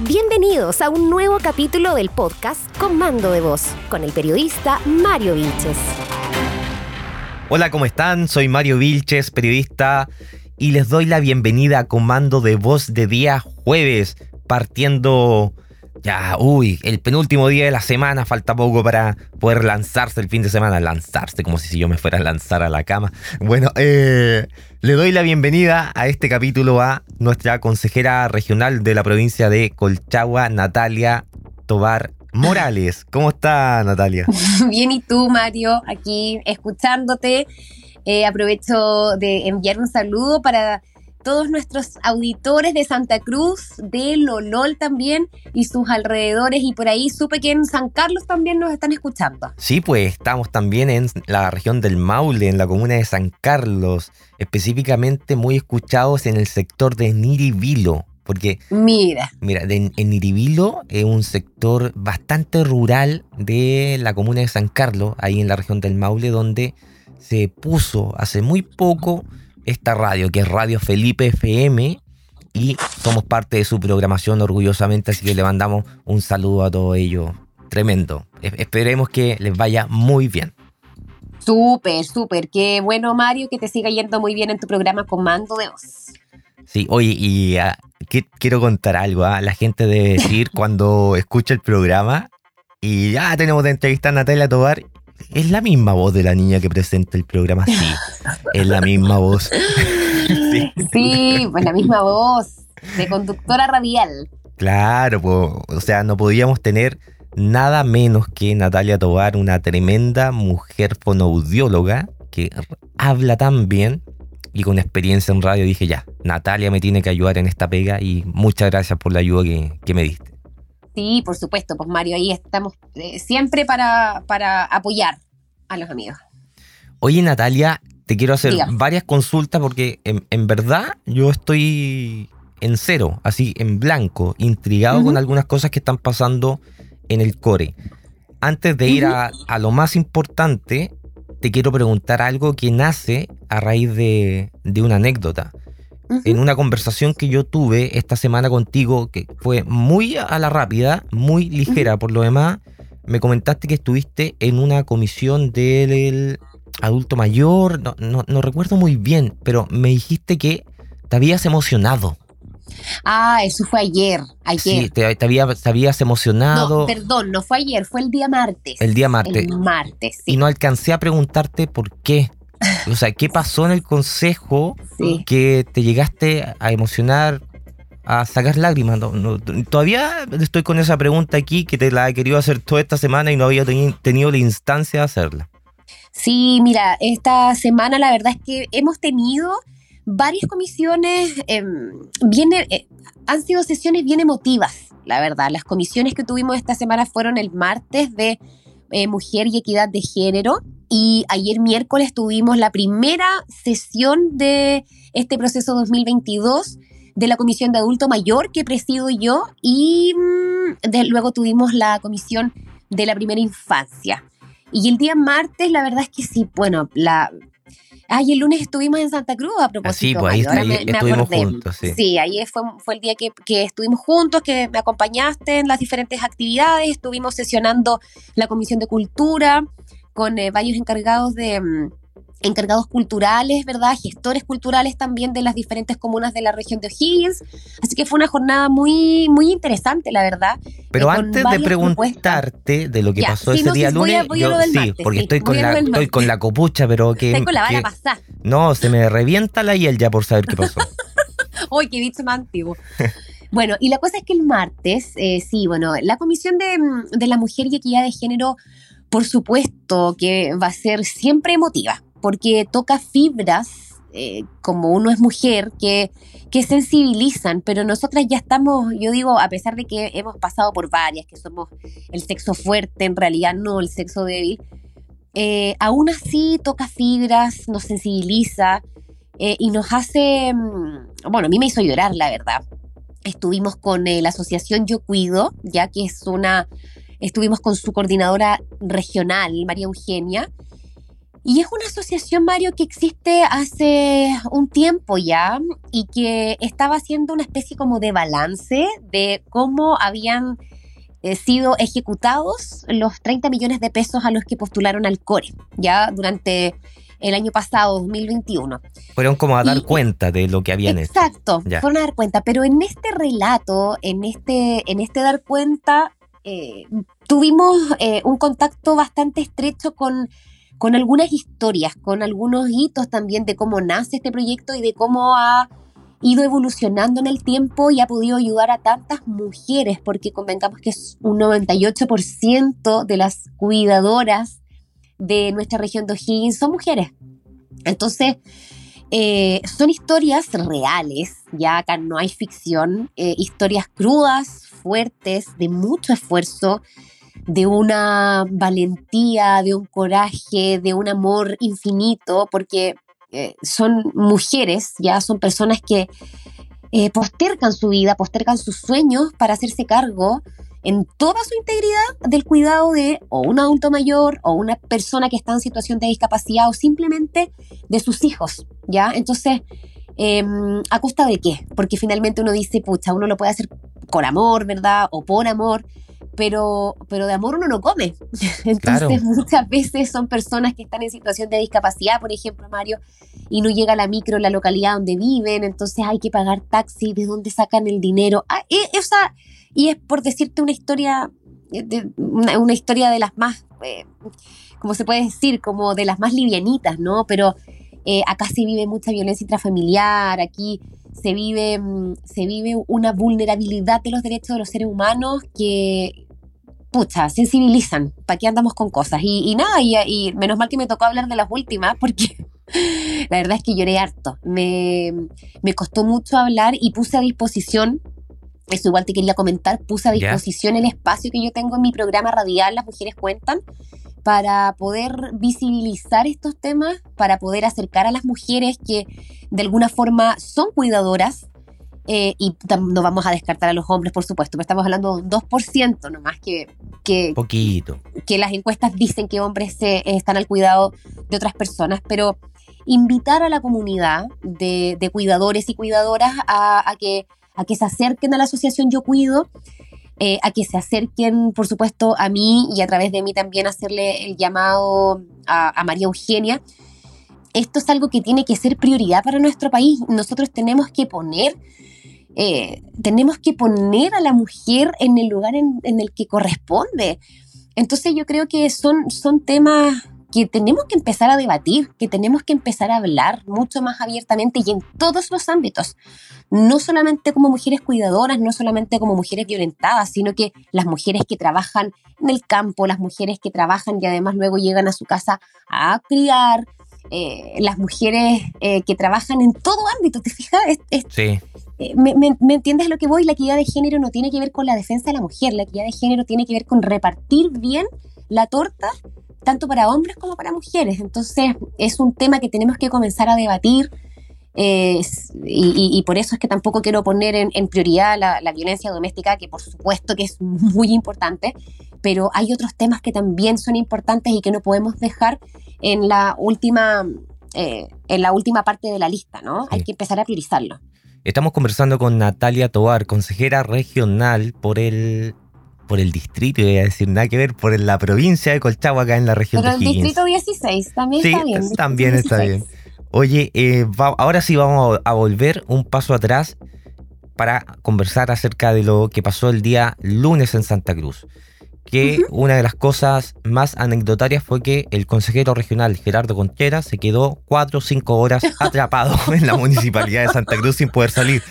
Bienvenidos a un nuevo capítulo del podcast Comando de Voz con el periodista Mario Vilches. Hola, ¿cómo están? Soy Mario Vilches, periodista, y les doy la bienvenida a Comando de Voz de día jueves, partiendo ya, uy, el penúltimo día de la semana, falta poco para poder lanzarse el fin de semana, lanzarse como si yo me fuera a lanzar a la cama. Bueno, eh, le doy la bienvenida a este capítulo a nuestra consejera regional de la provincia de Colchagua, Natalia Tobar Morales. ¿Cómo está Natalia? Bien, ¿y tú, Mario? Aquí escuchándote. Eh, aprovecho de enviar un saludo para todos nuestros auditores de Santa Cruz, de Lolol también y sus alrededores y por ahí supe que en San Carlos también nos están escuchando. Sí, pues estamos también en la región del Maule, en la comuna de San Carlos, específicamente muy escuchados en el sector de Niribilo. Porque, mira, mira en Niribilo es un sector bastante rural de la comuna de San Carlos, ahí en la región del Maule, donde se puso hace muy poco esta radio, que es Radio Felipe FM, y somos parte de su programación orgullosamente, así que le mandamos un saludo a todo ello. Tremendo. Esperemos que les vaya muy bien. Súper, súper. Qué bueno, Mario, que te siga yendo muy bien en tu programa Comando de Voz. Sí, oye, y ah, quiero contar algo. ¿ah? La gente debe decir cuando escucha el programa y ya tenemos de entrevista a Natalia Tobar es la misma voz de la niña que presenta el programa, sí. es la misma voz. sí. pues la misma voz de conductora radial. Claro, pues, o sea, no podíamos tener nada menos que Natalia Tobar, una tremenda mujer fonoaudióloga que habla tan bien y con experiencia en radio. Dije, ya, Natalia me tiene que ayudar en esta pega y muchas gracias por la ayuda que me diste. Sí, por supuesto, pues Mario, ahí estamos eh, siempre para, para apoyar a los amigos. Oye, Natalia, te quiero hacer varias consultas porque en, verdad yo estoy en cero, así en blanco, intrigado con algunas cosas que están pasando en el core. Antes de ir a, a, lo más importante, te quiero preguntar algo que nace a raíz de, de una anécdota en una conversación que yo tuve esta semana contigo, que fue muy a la rápida, muy ligera por lo demás, me comentaste que estuviste en una comisión del adulto mayor, no, no, recuerdo muy bien, pero me dijiste que te habías emocionado. Ah, eso fue ayer. ayer. Sí, te, habías emocionado. No, perdón, no fue ayer, fue el día martes. El día martes. El martes, sí. Y no alcancé a preguntarte por qué. O sea, ¿qué pasó en el consejo que te llegaste a emocionar, a sacar lágrimas? todavía estoy con esa pregunta aquí que te la he querido hacer toda esta semana y no había tenido la instancia de hacerla. Sí, mira, esta semana la verdad es que hemos tenido varias comisiones, eh, han sido sesiones bien emotivas, la verdad. Las comisiones que tuvimos esta semana fueron el martes de eh, Mujer y Equidad de Género, y ayer miércoles tuvimos la primera sesión de este proceso 2022 de la Comisión de Adulto Mayor que presido yo y mm, luego tuvimos la Comisión de la Primera Infancia. Y el día martes, la verdad es que sí, bueno, la... Ay, el lunes estuvimos en Santa Cruz a propósito. Sí, pues ahí, estuvimos juntos. Sí, sí ahí fue, fue el día que, que, estuvimos juntos, que me acompañaste en las diferentes actividades, estuvimos sesionando la Comisión de Cultura, con eh, varios encargados de mm, encargados culturales, ¿verdad? Gestores culturales también de las diferentes comunas de la región de O'Higgins. Así que fue una jornada muy, muy interesante, la verdad. Pero eh, antes de preguntarte de lo que pasó ese día lunes, sí, porque estoy, con la, estoy con la copucha, pero que... Estoy con la bala pasada. No, se me revienta la hiel ya por saber qué pasó. Uy, qué bicho más antiguo. Bueno, y la cosa es que el martes, eh, sí, bueno, la Comisión de, mm, de la Mujer y Equidad de Género por supuesto que va a ser siempre emotiva, porque toca fibras, eh, como uno es mujer, que, que sensibilizan, pero nosotras ya estamos, yo digo, a pesar de que hemos pasado por varias, que somos el sexo fuerte, en realidad no el sexo débil, eh, aún así toca fibras, nos sensibiliza eh, y nos hace, mm, bueno, a mí me hizo llorar, la verdad. Estuvimos con la asociación Yo Cuido, ya que es una Estuvimos con su coordinadora regional, María Eugenia, Y es una asociación, Mario, que existe hace un tiempo ya y que estaba haciendo una especie como de balance de cómo habían eh, sido ejecutados los 30 millones de pesos a los que postularon al CORE, ya durante el año pasado, 2021. Fueron como a dar cuenta de lo que habían hecho. Exacto, fueron a dar cuenta, pero en este relato, en este, en este dar cuenta, eh, tuvimos eh, un contacto bastante estrecho con con algunas historias, con algunos hitos también de cómo nace este proyecto y de cómo ha ido evolucionando en el tiempo y ha podido ayudar a tantas mujeres, porque convengamos que es un 98% de las cuidadoras de nuestra región de O'Higgins son mujeres. Entonces, eh, son historias reales, ya acá no hay ficción, eh, historias crudas, fuertes, de mucho esfuerzo, de una valentía, de un coraje, de un amor infinito, porque eh, son mujeres, ya son personas que postergan su vida, postergan sus sueños para hacerse cargo en toda su integridad del cuidado de o un adulto mayor o una persona que está en situación de discapacidad o simplemente de sus hijos, ¿ya? Entonces, em, ¿a costa de qué? Porque finalmente uno dice, pucha, uno lo puede hacer con amor, ¿verdad? O por amor, pero, pero de amor uno no come. Entonces muchas veces son personas que están en situación de discapacidad, por ejemplo, Mario, y no llega la micro en la localidad donde viven, entonces hay que pagar taxi, ¿de dónde sacan el dinero? Ah, y, y es por decirte una historia, de, una, historia de las más, eh, como se puede decir, como de las más livianitas, ¿no? Pero eh, acá se vive mucha violencia intrafamiliar, aquí se vive, mm, se vive una vulnerabilidad de los derechos de los seres humanos que, pucha, sensibilizan. ¿Para qué andamos con cosas? Y, nada, y, menos mal que me tocó hablar de las últimas, porque la verdad es que lloré harto. Me, me costó mucho hablar y puse a disposición eso igual te quería comentar, puse a disposición el espacio que yo tengo en mi programa radial, Las Mujeres Cuentan, para poder visibilizar estos temas, para poder acercar a las mujeres que de alguna forma son cuidadoras, eh, y no vamos a descartar a los hombres, por supuesto, pero estamos hablando de un 2% nomás que, que, Poquito. que las encuestas dicen que hombres están al cuidado de otras personas, pero invitar a la comunidad de, cuidadores y cuidadoras a, que, a que se acerquen a la asociación Yo Cuido, eh, a que se acerquen, por supuesto, a mí y a través de mí también hacerle el llamado a María Eugenia, esto es algo que tiene que ser prioridad para nuestro país. Nosotros tenemos que poner, eh, tenemos que poner a la mujer en el lugar en, el que corresponde. Entonces yo creo que son, son temas que tenemos que empezar a debatir, que tenemos que empezar a hablar mucho más abiertamente y en todos los ámbitos. No solamente como mujeres cuidadoras, no solamente como mujeres violentadas, sino que las mujeres que trabajan en el campo, las mujeres que trabajan y además luego llegan a su casa a criar, eh, las mujeres eh, que trabajan en todo ámbito, ¿te fijas? sí. Eh, me, me, entiendes lo que voy? La equidad de género no tiene que ver con la defensa de la mujer, la equidad de género tiene que ver con repartir bien la torta, tanto para hombres como para mujeres. Entonces, es un tema que tenemos que comenzar a debatir. y, por eso es que tampoco quiero poner en, prioridad la, la, violencia doméstica, que por supuesto que es muy importante, pero hay otros temas que también son importantes y que no podemos dejar en la última, eh, en la última parte de la lista, ¿no? Hay que empezar a priorizarlo. Estamos conversando con Natalia Tobar, consejera regional por el por el distrito, voy a decir nada que ver, por la provincia de Colchagua, acá en la región Pero de el distrito 16 también está bien. También está bien. Oye, eh, ahora sí vamos a volver un paso atrás para conversar acerca de lo que pasó el día lunes en Santa Cruz que una de las cosas más anecdotarias fue que el consejero regional Gerardo Conchera se quedó cuatro o cinco horas atrapado en la municipalidad de Santa Cruz sin poder salir.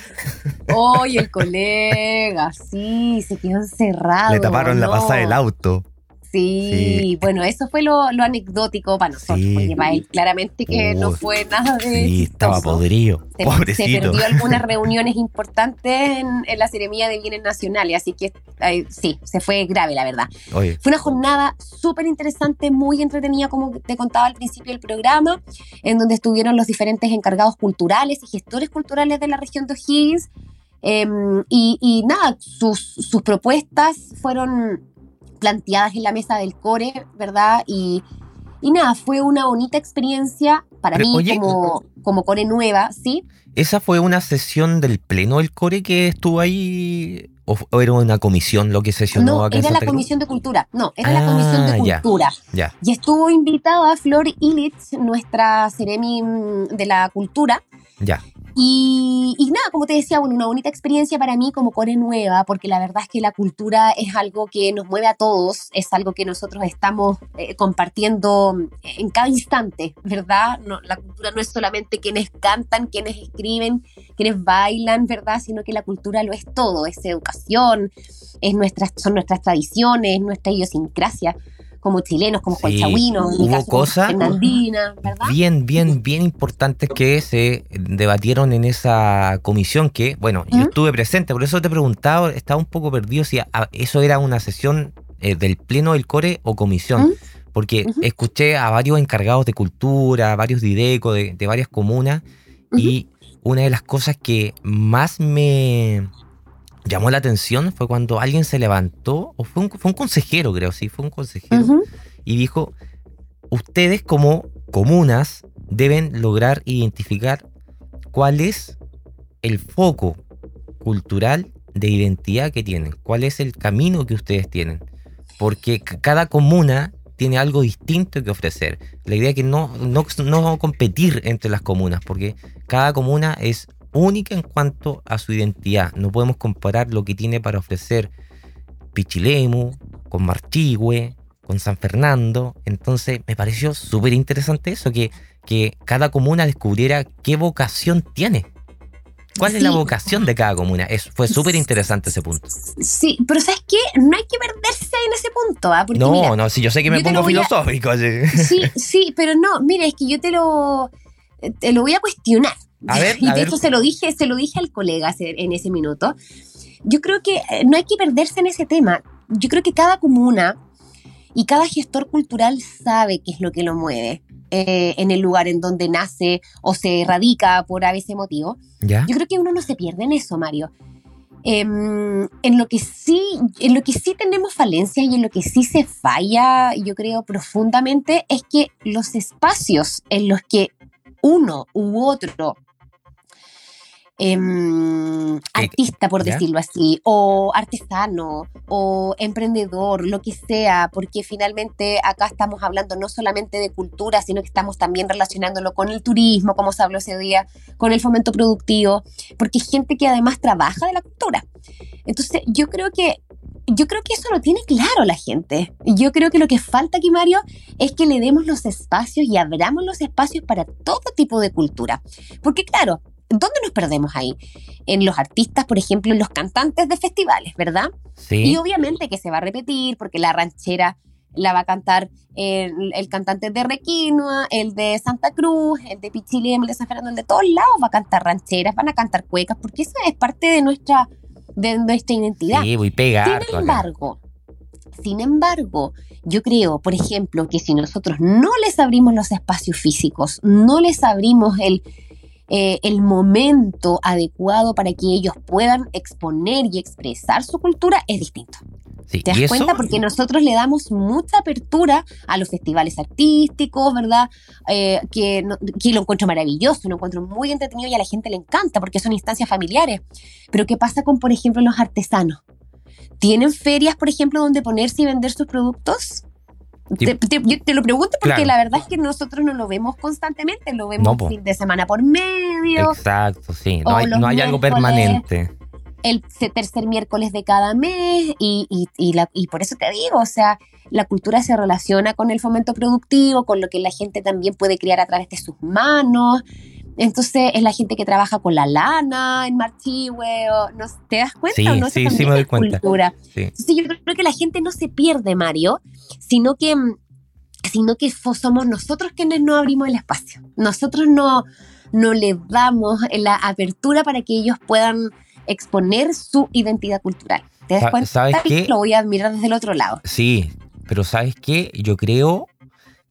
Oye, el colega, sí, se quedó encerrado. Le taparon la pasada del auto. Sí, bueno, eso fue lo, anecdótico para nosotros, porque para él claramente que no fue nada de. Sí, estaba podrido. Se, pobrecito. se perdió algunas reuniones importantes en, la ceremonia de bienes nacionales, así que sí, se fue grave, la verdad. Fue una jornada súper interesante, muy entretenida, como te contaba al principio del programa, en donde estuvieron los diferentes encargados culturales y gestores culturales de la región de O'Higgins. Em, y, nada, sus, sus propuestas fueron planteadas en la mesa del core, ¿verdad? Y, Y nada, fue una bonita experiencia para mí como, como core nueva, ¿sí? ¿Esa fue una sesión del pleno del core que estuvo ahí? ¿O, era una comisión lo que sesionó no, acá era la comisión de cultura. No, era la comisión de ah, cultura. Ya, Y estuvo invitada Flor Illich, nuestra Ceremi de la cultura. Ya. Y, nada, como te decía, bueno, una bonita experiencia para mí como core nueva, porque la verdad es que la cultura es algo que nos mueve a todos, es algo que nosotros estamos eh, compartiendo en cada instante, ¿verdad? No, la cultura no es solamente quienes cantan, quienes escriben, quienes bailan, ¿verdad? Sino que la cultura lo es todo, es educación, es nuestras, son nuestras tradiciones, nuestra idiosincrasia como chilenos, como sí, hubo cosas bien, bien, bien importantes que se debatieron en esa comisión que, bueno, yo estuve presente, por eso te he preguntado, estaba un poco perdido si eso era una sesión eh, del Pleno del Core o comisión. Porque escuché a varios encargados de cultura, varios DIDECO, de, de varias comunas, y una de las cosas que más me, llamó la atención fue cuando alguien se levantó, o fue un, fue un consejero, creo, sí, fue un consejero, y dijo, ustedes como comunas deben lograr identificar cuál es el foco cultural de identidad que tienen, cuál es el camino que ustedes tienen, porque cada comuna tiene algo distinto que ofrecer. La idea es que no, no, no competir entre las comunas, porque cada comuna es única en cuanto a su identidad. No podemos comparar lo que tiene para ofrecer Pichilemu con Marchigüe, con San Fernando. Entonces me pareció súper interesante eso, que, que cada comuna descubriera qué vocación tiene. ¿Cuál es la vocación de cada comuna? Es, fue súper interesante ese punto. Sí, pero ¿sabes qué? No hay que perderse en ese punto. ¿ah? no, no, sí, yo sé que me pongo filosófico. Sí, sí, pero no, mira, es que yo te lo, te lo voy a cuestionar. A ver, y de hecho se lo dije, se lo dije al colega en ese minuto. Yo creo que eh, no hay que perderse en ese tema. Yo creo que cada comuna y cada gestor cultural sabe qué es lo que lo mueve eh, en el lugar en donde nace o se radica por a veces motivo. ¿Ya? Yo creo que uno no se pierde en eso, Mario. Em, en lo que sí, en lo que sí tenemos falencias y en lo que sí se falla, yo creo profundamente, es que los espacios en los que uno u otro Em, artista, por decirlo así, o artesano, o emprendedor, lo que sea, porque finalmente acá estamos hablando no solamente de cultura, sino que estamos también relacionándolo con el turismo, como se habló ese día, con el fomento productivo, porque hay gente que además trabaja de la cultura. Entonces, yo creo que yo creo que eso lo tiene claro la gente. Yo creo que lo que falta aquí, Mario, es que le demos los espacios y abramos los espacios para todo tipo de cultura. Porque claro, ¿dónde nos perdemos ahí? En los artistas, por ejemplo, en los cantantes de festivales, ¿verdad? Sí. Y obviamente que se va a repetir porque la ranchera la va a cantar el, cantante de Requinoa, el de Santa Cruz, el de Pichilem, el de San Fernando, el de todos lados va a cantar rancheras, van a cantar cuecas, porque eso es parte de nuestra, de nuestra identidad. Sí, voy pegar. Sin embargo, sin embargo, yo creo, por ejemplo, que si nosotros no les abrimos los espacios físicos, no les abrimos el, eh, el momento adecuado para que ellos puedan exponer y expresar su cultura es distinto. ¿Te das cuenta? Porque nosotros le damos mucha apertura a los festivales artísticos, ¿verdad? Eh, que, que, lo encuentro maravilloso, lo encuentro muy entretenido y a la gente le encanta porque son instancias familiares. Pero ¿qué pasa con, por ejemplo, los artesanos? ¿Tienen ferias, por ejemplo, donde ponerse y vender sus productos? Te, te, lo pregunto porque la verdad es que nosotros no lo vemos constantemente, lo vemos fin de semana por medio. Exacto, sí, no hay, no hay algo permanente. El tercer miércoles de cada mes y, y, y, la, y por eso te digo, o sea, la cultura se relaciona con el fomento productivo, con lo que la gente también puede crear a través de sus manos. Entonces es la gente que trabaja con la lana en Marchihue, ¿no? ¿te das cuenta? Sí, no? sí, sí me doy cuenta. Cultura. Entonces yo creo que la gente no se pierde, Mario, sino que, sino que somos nosotros quienes no abrimos el espacio. Nosotros no, no le damos la apertura para que ellos puedan exponer su identidad cultural. ¿Te das cuenta? ¿Sabes qué? Lo voy a admirar desde el otro lado. Sí, pero ¿sabes qué? Yo creo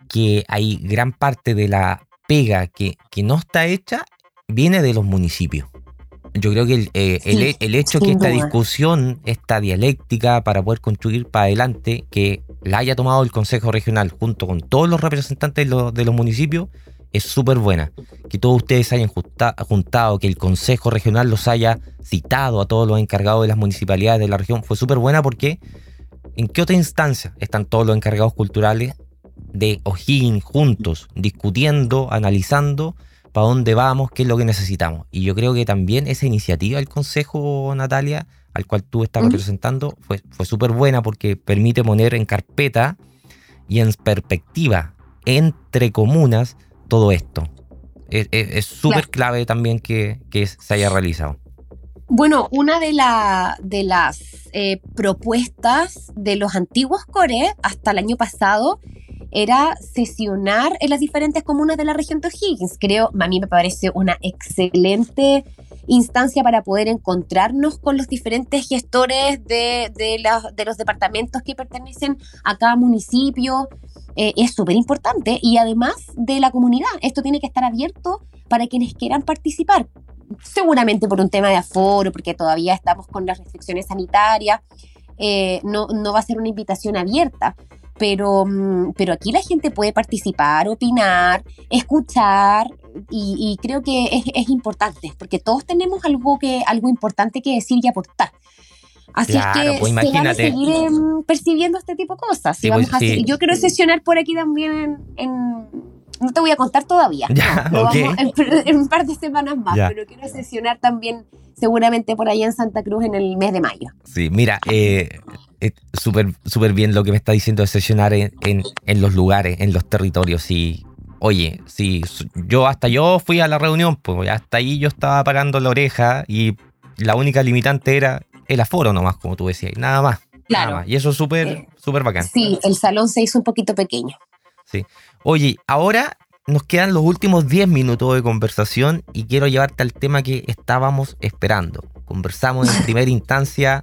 que hay gran parte de la pega que, que no está hecha viene de los municipios. Yo creo que el, eh, el, hecho que esta discusión, esta dialéctica para poder construir para adelante, que la haya tomado el Consejo Regional junto con todos los representantes de los, municipios, es súper buena. Que todos ustedes hayan juntado, que el Consejo Regional los haya citado a todos los encargados de las municipalidades de la región, fue súper buena porque ¿en qué otra instancia están todos los encargados culturales de O'Higgins juntos, discutiendo, analizando para dónde vamos, qué es lo que necesitamos? Y yo creo que también esa iniciativa del Consejo, Natalia, al cual tú estás representando, fue, fue súper buena porque permite poner en carpeta y en perspectiva entre comunas todo esto. Es súper clave también que, se haya realizado. Bueno, una de, de las eh, propuestas de los antiguos core hasta el año pasado era sesionar en las diferentes comunas de la región de O'Higgins. Creo, a mí me parece una excelente instancia para poder encontrarnos con los diferentes gestores de, de, los departamentos que pertenecen a cada municipio. Eh, es súper importante y además de la comunidad, esto tiene que estar abierto para quienes quieran participar. Seguramente por un tema de aforo, porque todavía estamos con las restricciones sanitarias, eh, no, no va a ser una invitación abierta pero, mm, pero aquí la gente puede participar, opinar, escuchar y, creo que es, importante porque todos tenemos algo, que, algo importante que decir y aportar. Así es que pues se van a seguir em, percibiendo este tipo de cosas. Pues, yo quiero sesionar por aquí también en, no te voy a contar todavía. en, un par de semanas más, pero quiero sesionar también seguramente por allá en Santa Cruz en el mes de mayo. Sí, mira, eh, súper súper bien lo que me está diciendo de sesionar en, en, los lugares, en los territorios. Y, oye, si yo hasta yo fui a la reunión, pues hasta ahí yo estaba pagando la oreja y la única limitante era el aforo nomás, como tú decías, nada más. Claro. Y eso es súper, eh, súper bacán. Sí, el salón se hizo un poquito pequeño. Sí. Oye, ahora nos quedan los últimos 10 minutos de conversación y quiero llevarte al tema que estábamos esperando. Conversamos en primera instancia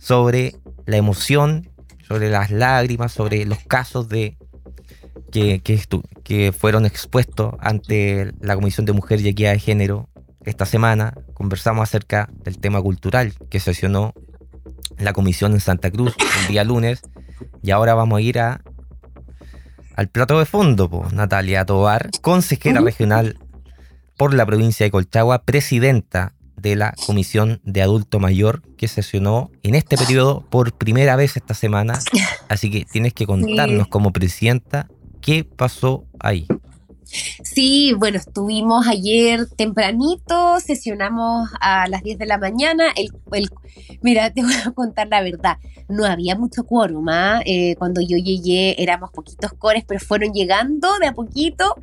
sobre la emoción, sobre las lágrimas, sobre los casos de que, que, fueron expuestos ante la Comisión de Mujer y Equidad de Género esta semana. Conversamos acerca del tema cultural que sesionó la comisión en Santa Cruz el día lunes y ahora vamos a ir a, al plato de fondo, Natalia Tobar, consejera regional por la provincia de Colchagua, presidenta de la Comisión de Adulto Mayor que sesionó en este periodo por primera vez esta semana. Así que tienes que contarnos como presidenta qué pasó ahí. Sí, bueno, estuvimos ayer tempranito, sesionamos a las 10 de la mañana. El, mira, te voy a contar la verdad, no había mucho quórum. ¿ah? Eh, cuando yo llegué éramos poquitos cores, pero fueron llegando de a poquito.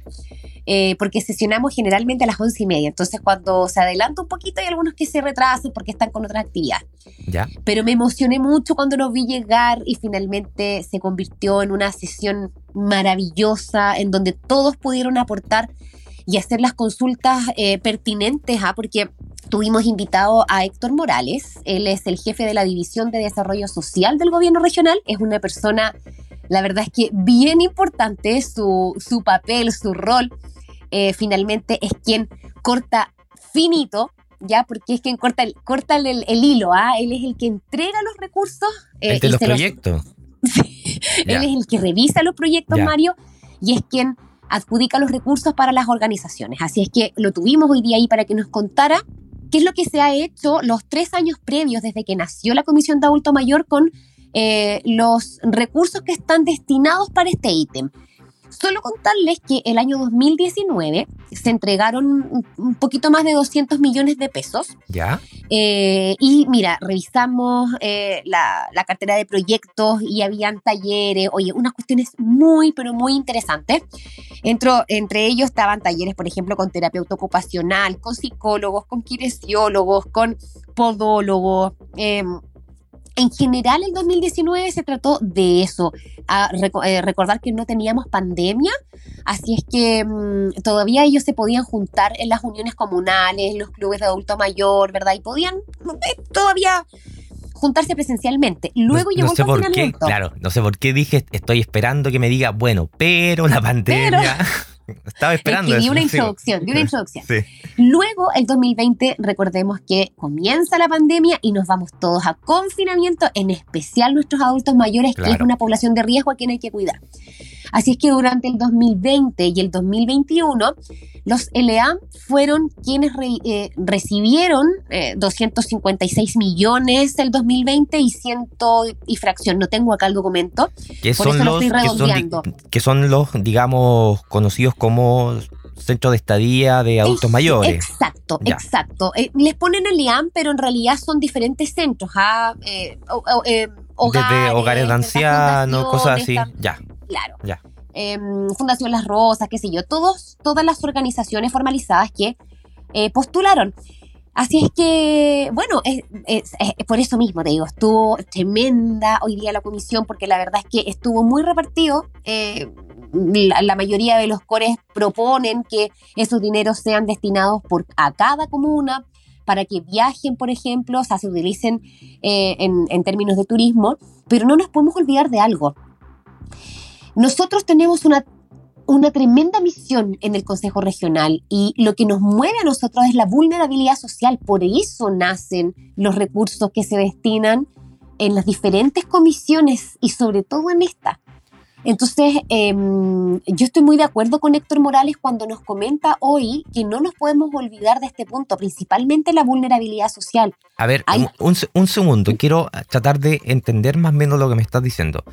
Eh, porque sesionamos generalmente a las once y media. Entonces, cuando se adelanta un poquito, hay algunos que se retrasan porque están con otras actividades. ¿Ya? Pero me emocioné mucho cuando nos vi llegar y finalmente se convirtió en una sesión maravillosa en donde todos pudieron aportar y hacer las consultas eh, pertinentes, ¿ah? porque tuvimos invitado a Héctor Morales, él es el jefe de la División de Desarrollo Social del Gobierno Regional, es una persona, la verdad es que bien importante su, su papel, su rol eh, finalmente es quien corta finito, ya, porque es quien corta el, corta el, hilo, ¿ah? Él es el que entrega los recursos. Eh, de los proyectos. Él es el que revisa los proyectos, Mario, y es quien adjudica los recursos para las organizaciones. Así es que lo tuvimos hoy día ahí para que nos contara qué es lo que se ha hecho los tres años previos desde que nació la Comisión de Adulto Mayor con eh, los recursos que están destinados para este ítem. Solo contarles que el año 2019 se entregaron un poquito más de 200 millones de pesos. Ya. Eh, y mira, revisamos eh, la, cartera de proyectos y habían talleres, oye, unas cuestiones muy, pero muy interesantes. entre ellos estaban talleres, por ejemplo, con terapeuta ocupacional, con psicólogos, con kinesiólogos, con podólogos. Em, en general, el 2019 se trató de eso, a eh, recordar que no teníamos pandemia, así es que mm, todavía ellos se podían juntar en las uniones comunales, los clubes de adulto mayor, ¿verdad? Y podían eh, todavía juntarse presencialmente. Luego llegó no sé por qué, claro, no sé por qué dije, estoy esperando que me diga, bueno, pero la pandemia... Estaba esperando. Es una introducción, di una introducción. Luego, el 2020, recordemos que comienza la pandemia y nos vamos todos a confinamiento, en especial nuestros adultos mayores, que es una población de riesgo a quien hay que cuidar. Así es que durante el 2020 y el 2021, los LEA fueron quienes eh, recibieron 256 eh, millones el 2020 y ciento y fracción. No tengo acá el documento. Que son los, que son, los, digamos, conocidos como centro de estadía de adultos mayores. Exacto, exacto. Eh, les ponen el IAM, pero en realidad son diferentes centros. ¿ah? hogares, hogares de ancianos, cosas así. ya. Claro. Em, Fundación Las Rosas, qué sé yo, todos, todas las organizaciones formalizadas que eh, postularon. Así es que, bueno, es, por eso mismo te digo, estuvo tremenda hoy día la comisión, porque la verdad es que estuvo muy repartido. Eh, la, mayoría de los cores proponen que esos dineros sean destinados por, a cada comuna para que viajen, por ejemplo, o sea, se utilicen eh, en, en términos de turismo, pero no nos podemos olvidar de algo. Nosotros tenemos una, una tremenda misión en el Consejo Regional y lo que nos mueve a nosotros es la vulnerabilidad social. Por eso nacen los recursos que se destinan en las diferentes comisiones y sobre todo en esta. Entonces, em, yo estoy muy de acuerdo con Héctor Morales cuando nos comenta hoy que no nos podemos olvidar de este punto, principalmente la vulnerabilidad social. A ver, un, un, segundo, quiero tratar de entender más o menos lo que me estás diciendo.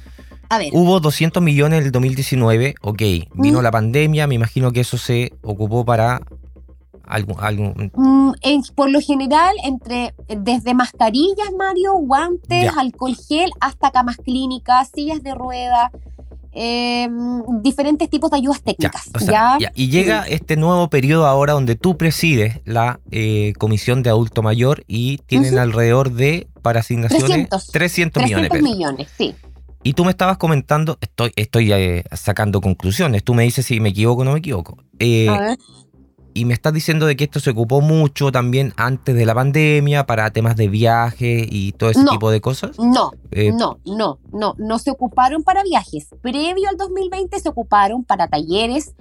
Hubo 200 millones en el 2019, ok. Vino mm. la pandemia, me imagino que eso se ocupó para algún... algún... Mm, por lo general, entre desde mascarillas, Mario, guantes, alcohol gel, hasta camas clínicas, sillas de rueda, em, diferentes tipos de ayudas técnicas. Ya, Y llega este nuevo periodo ahora donde tú presides la eh, Comisión de Adulto Mayor y tienen alrededor de, para asignaciones, 300, millones. 300 millones, sí. Y tú me estabas comentando, estoy, estoy eh, sacando conclusiones, tú me dices si me equivoco o no me equivoco. Eh, y me estás diciendo de que esto se ocupó mucho también antes de la pandemia para temas de viaje y todo ese tipo de cosas. No, eh, no, no, no, no se ocuparon para viajes. Previo al 2020 se ocuparon para talleres.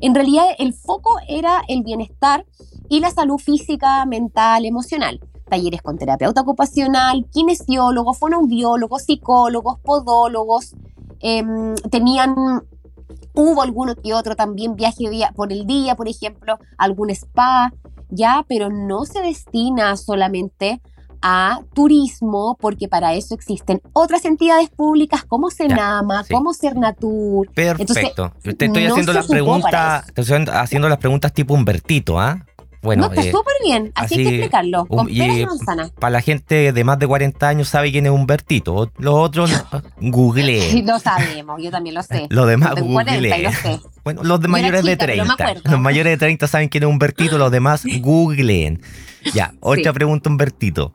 En realidad el foco era el bienestar y la salud física, mental, emocional talleres con terapeuta ocupacional, kinesiólogos, fonoaudiólogos, psicólogos, podólogos, em, tenían Hubo alguno que otro también viaje por el día, por ejemplo, algún spa, ya, pero no se destina solamente a turismo, porque para eso existen otras entidades públicas como Senama, como Cernatur. Perfecto. Te estoy haciendo las preguntas, estoy haciendo las preguntas tipo Humbertito, ¿ah? Bueno, no, está eh, súper bien, así, hay que explicarlo, con y, manzana. Para la gente de más de 40 años sabe quién es Humbertito. Los otros, googleen. Lo sabemos, yo también lo sé. Los demás, googleen. Bueno, los de mayores de 30. Los mayores de 30 saben quién es Humbertito, los demás, googleen. Ya, otra pregunta, Humbertito.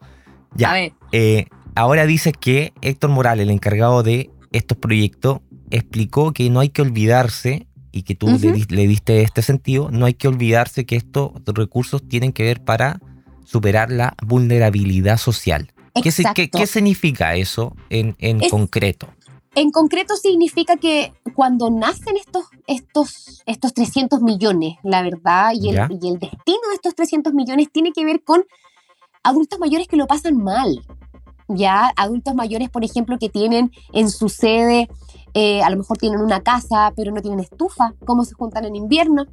Ya, eh, ahora dices que Héctor Morales, el encargado de estos proyectos, explicó que no hay que olvidarse y que tú le, diste este sentido, no hay que olvidarse que estos recursos tienen que ver para superar la vulnerabilidad social. ¿Qué, qué, significa eso en, en concreto? En concreto significa que cuando nacen estos, estos, estos 300 millones, la verdad, y el, y el destino de estos 300 millones tiene que ver con adultos mayores que lo pasan mal. Ya, adultos mayores, por ejemplo, que tienen en su sede eh, a lo mejor tienen una casa, pero no tienen estufa, ¿cómo se juntan en invierno?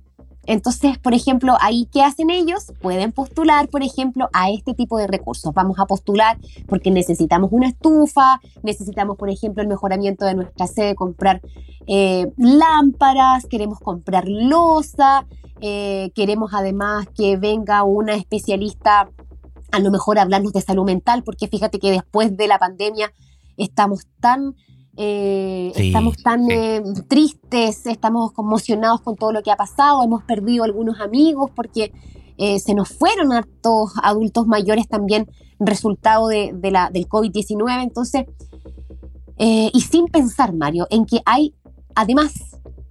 Entonces, por ejemplo, ahí qué hacen ellos? Pueden postular, por ejemplo, a este tipo de recursos. Vamos a postular porque necesitamos una estufa, necesitamos, por ejemplo, el mejoramiento de nuestra sede, comprar eh, lámparas, queremos comprar losa, eh, queremos además que venga una especialista a lo mejor a hablarnos de salud mental, porque fíjate que después de la pandemia estamos tan eh, estamos tan eh, tristes, estamos conmocionados con todo lo que ha pasado, hemos perdido algunos amigos porque eh, se nos fueron hartos adultos mayores también resultado de, la, del COVID-19. Entonces, y sin pensar, Mario, en que hay además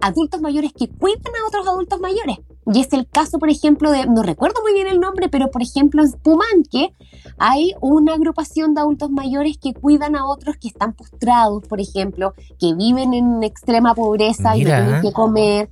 adultos mayores que cuidan a otros adultos mayores. Y es el caso, por ejemplo, de, no recuerdo muy bien el nombre, pero por ejemplo en Pumanque hay una agrupación de adultos mayores que cuidan a otros que están postrados, por ejemplo, que viven en extrema pobreza y no tienen que comer.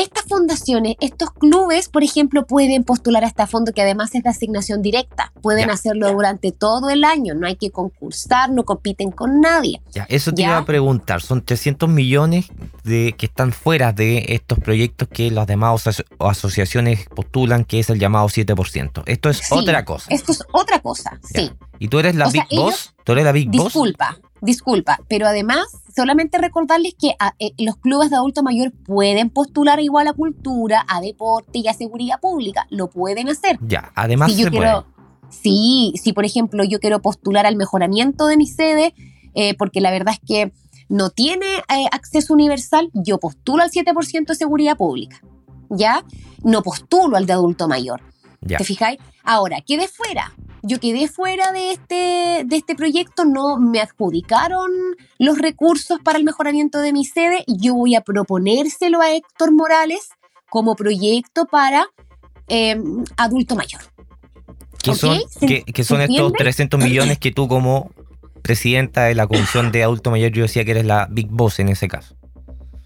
Estas fundaciones, estos clubes, por ejemplo, pueden postular a este fondo que además es de asignación directa. Pueden hacerlo durante todo el año, no hay que concursar, no compiten con nadie. Ya, eso te iba a preguntar, son 300 millones de, que están fuera de estos proyectos que las demás asociaciones postulan, que es el llamado 7%. Esto es otra cosa. Esto es otra cosa, sí. ¿Y tú eres la Big Boss? ¿Tú eres la Big Boss? Disculpa, disculpa, pero además solamente recordarles que ah, eh, los clubes de adulto mayor pueden postular igual a cultura, a deporte y a seguridad pública. Lo pueden hacer. Ya, además si se puede. Sí, si por ejemplo yo quiero postular al mejoramiento de mi sede, eh, porque la verdad es que no tiene eh, acceso universal, yo postulo al 7% de seguridad pública. ¿Ya? No postulo al de adulto mayor. ¿Te fijáis? Ahora, quede fuera yo quedé fuera de este, de este proyecto, no me adjudicaron los recursos para el mejoramiento de mi sede, yo voy a proponérselo a Héctor Morales como proyecto para em, adulto mayor. ¿Qué son, son estos 300 millones que tú como presidenta de la Comisión de Adulto Mayor, yo decía que eres la Big Boss en ese caso?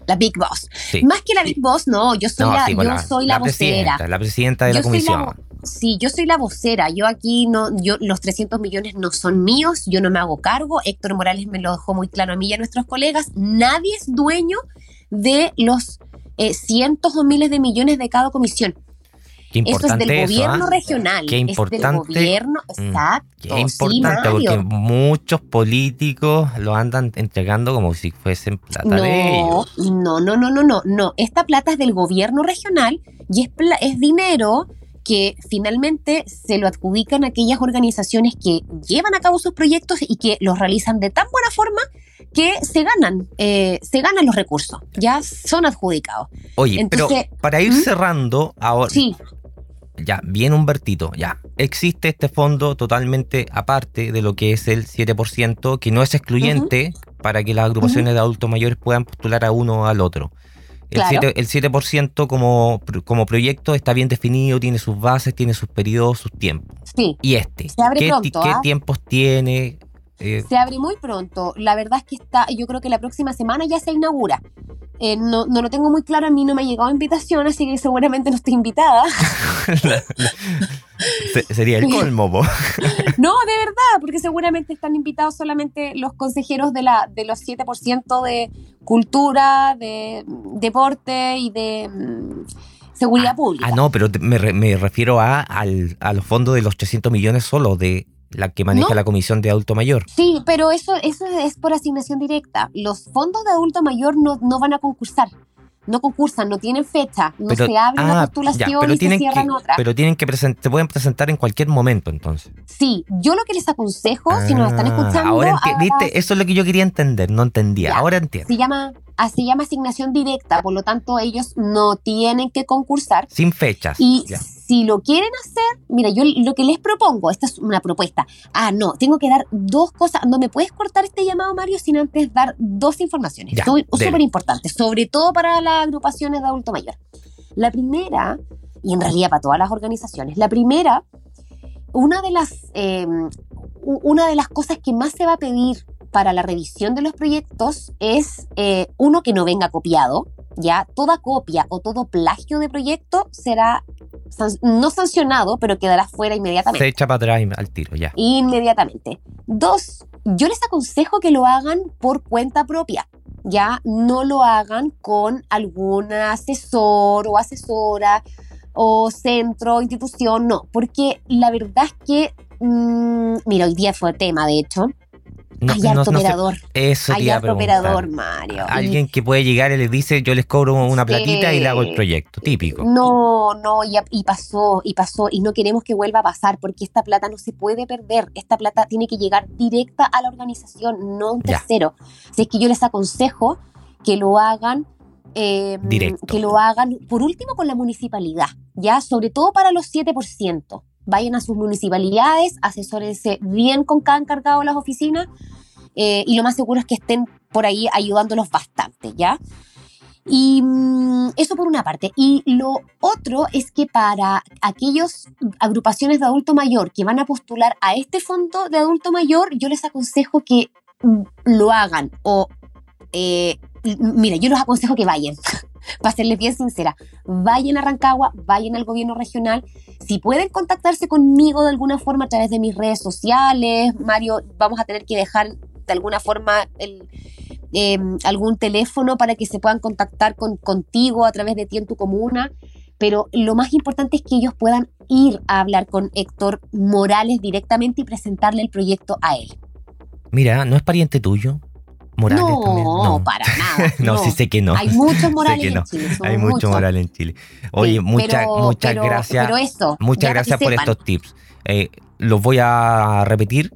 La Big Boss. Más que la Big Boss, no, yo soy la, yo soy la, vocera. la presidenta de la comisión. Sí, yo soy la vocera. Yo aquí no, yo los 300 millones no son míos. Yo no me hago cargo. Héctor Morales me lo dejó muy claro a mí y a nuestros colegas. Nadie es dueño de los eh, cientos o miles de millones de cada comisión. Qué eso es del gobierno ¿ah? regional. Qué importante. Es del gobierno, mm, exacto. Qué importante, porque muchos políticos lo andan entregando como si fuesen plata de ellos. No, no, no, no, no, no. Esta plata es del gobierno regional y es, es dinero que finalmente se lo adjudican a aquellas organizaciones que llevan a cabo sus proyectos y que los realizan de tan buena forma que se ganan, eh, se ganan los recursos, ya son adjudicados. Oye, pero para ir ¿Mm? cerrando ahora, sí. Ya, bien Humbertito, ya, existe este fondo totalmente aparte de lo que es el 7%, que no es excluyente para que las agrupaciones de adultos mayores puedan postular a uno o al otro. El, 7%, como, como proyecto está bien definido, tiene sus bases, tiene sus periodos, sus tiempos. Sí. ¿Y este? ¿Qué, ¿ah? tiempos tiene? Eh, se abre muy pronto. La verdad es que está, yo creo que la próxima semana ya se inaugura. Eh, no, no, lo tengo muy claro, a mí no me ha llegado invitación, así que seguramente no estoy invitada. sería el colmo, No, de verdad, porque seguramente están invitados solamente los consejeros de, la, de los 7% de cultura, de deporte y de mm, seguridad ah, pública. Ah, no, pero me, me refiero a, al, a los fondos de los 300 millones solo de la que maneja la Comisión de Adulto Mayor. Sí, pero eso, eso es por asignación directa. Los fondos de adulto mayor no, no van a concursar. No concursan, no tienen fecha, no se abre una ah, postulación y se cierran otra. Pero tienen que se pueden presentar en cualquier momento, entonces. Sí, yo lo que les aconsejo, si nos están ah, escuchando. Ahora, ¿viste? Eso es lo que yo quería entender, no entendía. ahora entiendo. Se llama así se llama asignación directa, por lo tanto ellos no tienen que concursar. Sin fechas. Y si lo quieren hacer, mira, yo lo que les propongo, esta es una propuesta. Ah, no, tengo que dar dos cosas. No me puedes cortar este llamado, Mario, sin antes dar dos informaciones. Súper importantes, sobre todo para las agrupaciones de adulto mayor. La primera, y en realidad para todas las organizaciones, la primera, una de las, em, una de las cosas que más se va a pedir para la revisión de los proyectos es eh, uno que no venga copiado, ya toda copia o todo plagio de proyecto será no sancionado, pero quedará fuera inmediatamente. Se echa para atrás al tiro, ya. Inmediatamente. Dos, yo les aconsejo que lo hagan por cuenta propia. Ya no lo hagan con algún asesor o asesora o centro, institución, no, porque la verdad es que, mm, mira, hoy día fue tema, de hecho, hay harto operador. eso Hay harto operador, Mario. Alguien que puede llegar y les dice, yo les cobro una platita y le hago el proyecto, típico. No, no, y, pasó, y pasó, y no queremos que vuelva a pasar, porque esta plata no se puede perder. Esta plata tiene que llegar directa a la organización, no a un tercero. Así es que yo les aconsejo que lo hagan eh, que lo hagan, por último, con la municipalidad, ya, sobre todo para los 7% vayan a sus municipalidades, asesórense bien con cada encargado de las oficinas eh, y lo más seguro es que estén por ahí ayudándolos bastante, ¿ya? Y mm, eso por una parte. Y lo otro es que para aquellas agrupaciones de adulto mayor que van a postular a este fondo de adulto mayor, yo les aconsejo que mm, lo hagan o, eh, mira, yo les aconsejo que vayan. Para serles bien sincera, vayan a Rancagua, vayan al gobierno regional. Si pueden contactarse conmigo de alguna forma a través de mis redes sociales, Mario, vamos a tener que dejar de alguna forma em, algún teléfono para que se puedan contactar con, contigo a través de ti en tu comuna. Pero lo más importante es que ellos puedan ir a hablar con Héctor Morales directamente y presentarle el proyecto a él. Mira, ¿no es pariente tuyo? Morales no, también. No, para nada. no, sí sé que no. Hay muchos Morales en Chile. Hay muchos Morales en Chile. Oye, muchas muchas gracias. Pero esto, muchas gracias por estos tips. Eh, los voy a repetir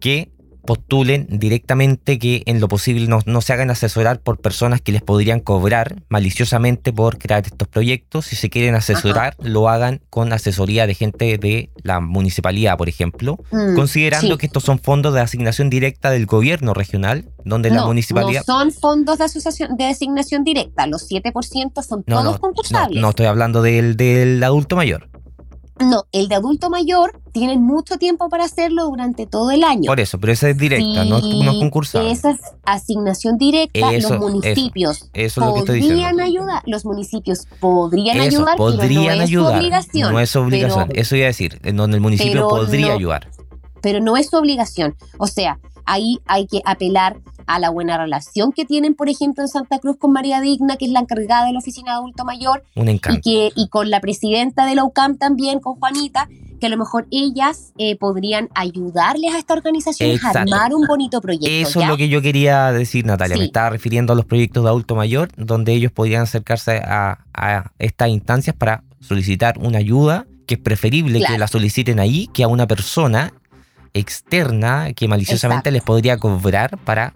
que postulen directamente que en lo posible no, se hagan asesorar por personas que les podrían cobrar maliciosamente por crear estos proyectos. Si se quieren asesorar, lo hagan con asesoría de gente de la municipalidad, por ejemplo, mm, considerando que estos son fondos de asignación directa del gobierno regional, donde la municipalidad... No son fondos de, asociación, de asignación directa, los 7% son todos concursables. No, estoy hablando del, del adulto mayor. No, el de adulto mayor tienen mucho tiempo para hacerlo durante todo el año. Por eso, pero esa es directa, no, es concursada. Esa es asignación directa, los municipios podrían ayudar, los municipios podrían ayudar, podrían no ayudar, es obligación. No es obligación, eso iba a decir, en donde el municipio podría ayudar. Pero no es su obligación, o sea, ahí hay que apelar a la buena relación que tienen, por ejemplo, en Santa Cruz con María Digna, que es la encargada de la oficina de adulto mayor, y, que, y con la presidenta de la UCAM también, con Juanita, que a lo mejor ellas eh, podrían ayudarles a esta organización a armar un bonito proyecto. Eso es lo que yo quería decir, Natalia. Me estaba refiriendo a los proyectos de adulto mayor, donde ellos podrían acercarse a, estas instancias para solicitar una ayuda, que es preferible que la soliciten ahí que a una persona externa que maliciosamente les podría cobrar para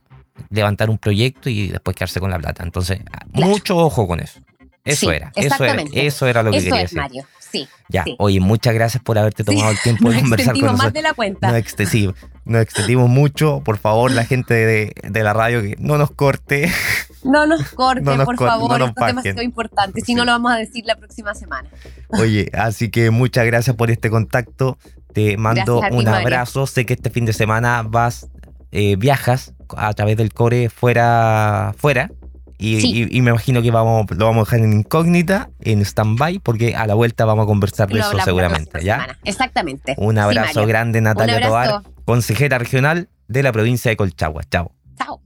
levantar un proyecto y después quedarse con la plata. Entonces, mucho ojo con eso. Eso era, eso era, eso era lo que quería decir. Mario. Sí, ya, oye, muchas gracias por haberte tomado el tiempo de conversar con nosotros. más de la cuenta. Nos, extendimos, nos extendimos mucho. Por favor, la gente de, de, la radio que no nos corte. No nos corte, por favor. No Esto es demasiado importante. Si no, lo vamos a decir la próxima semana. Oye, así que muchas gracias por este contacto. Te mando un abrazo. Sé que este fin de semana vas, eh, viajas a través del core fuera, fuera. Y, me imagino que vamos, lo vamos a dejar en incógnita, en stand-by, porque a la vuelta vamos a conversar de eso seguramente. ¿ya? Exactamente. Un abrazo grande, Natalia Tobar, consejera regional de la provincia de Colchagua. Chao. Chao.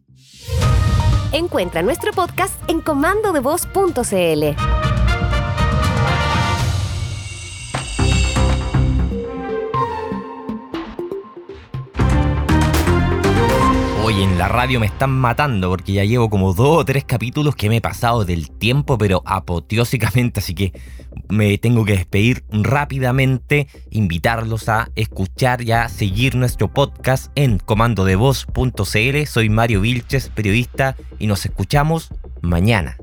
Encuentra nuestro podcast en comandodevoz.cl. Hoy en la radio me están matando porque ya llevo como dos o tres capítulos que me he pasado del tiempo, pero apoteósicamente, así que me tengo que despedir rápidamente, invitarlos a escuchar y a seguir nuestro podcast en comandodevoz.cl. Soy Mario Vilches, periodista, y nos escuchamos mañana.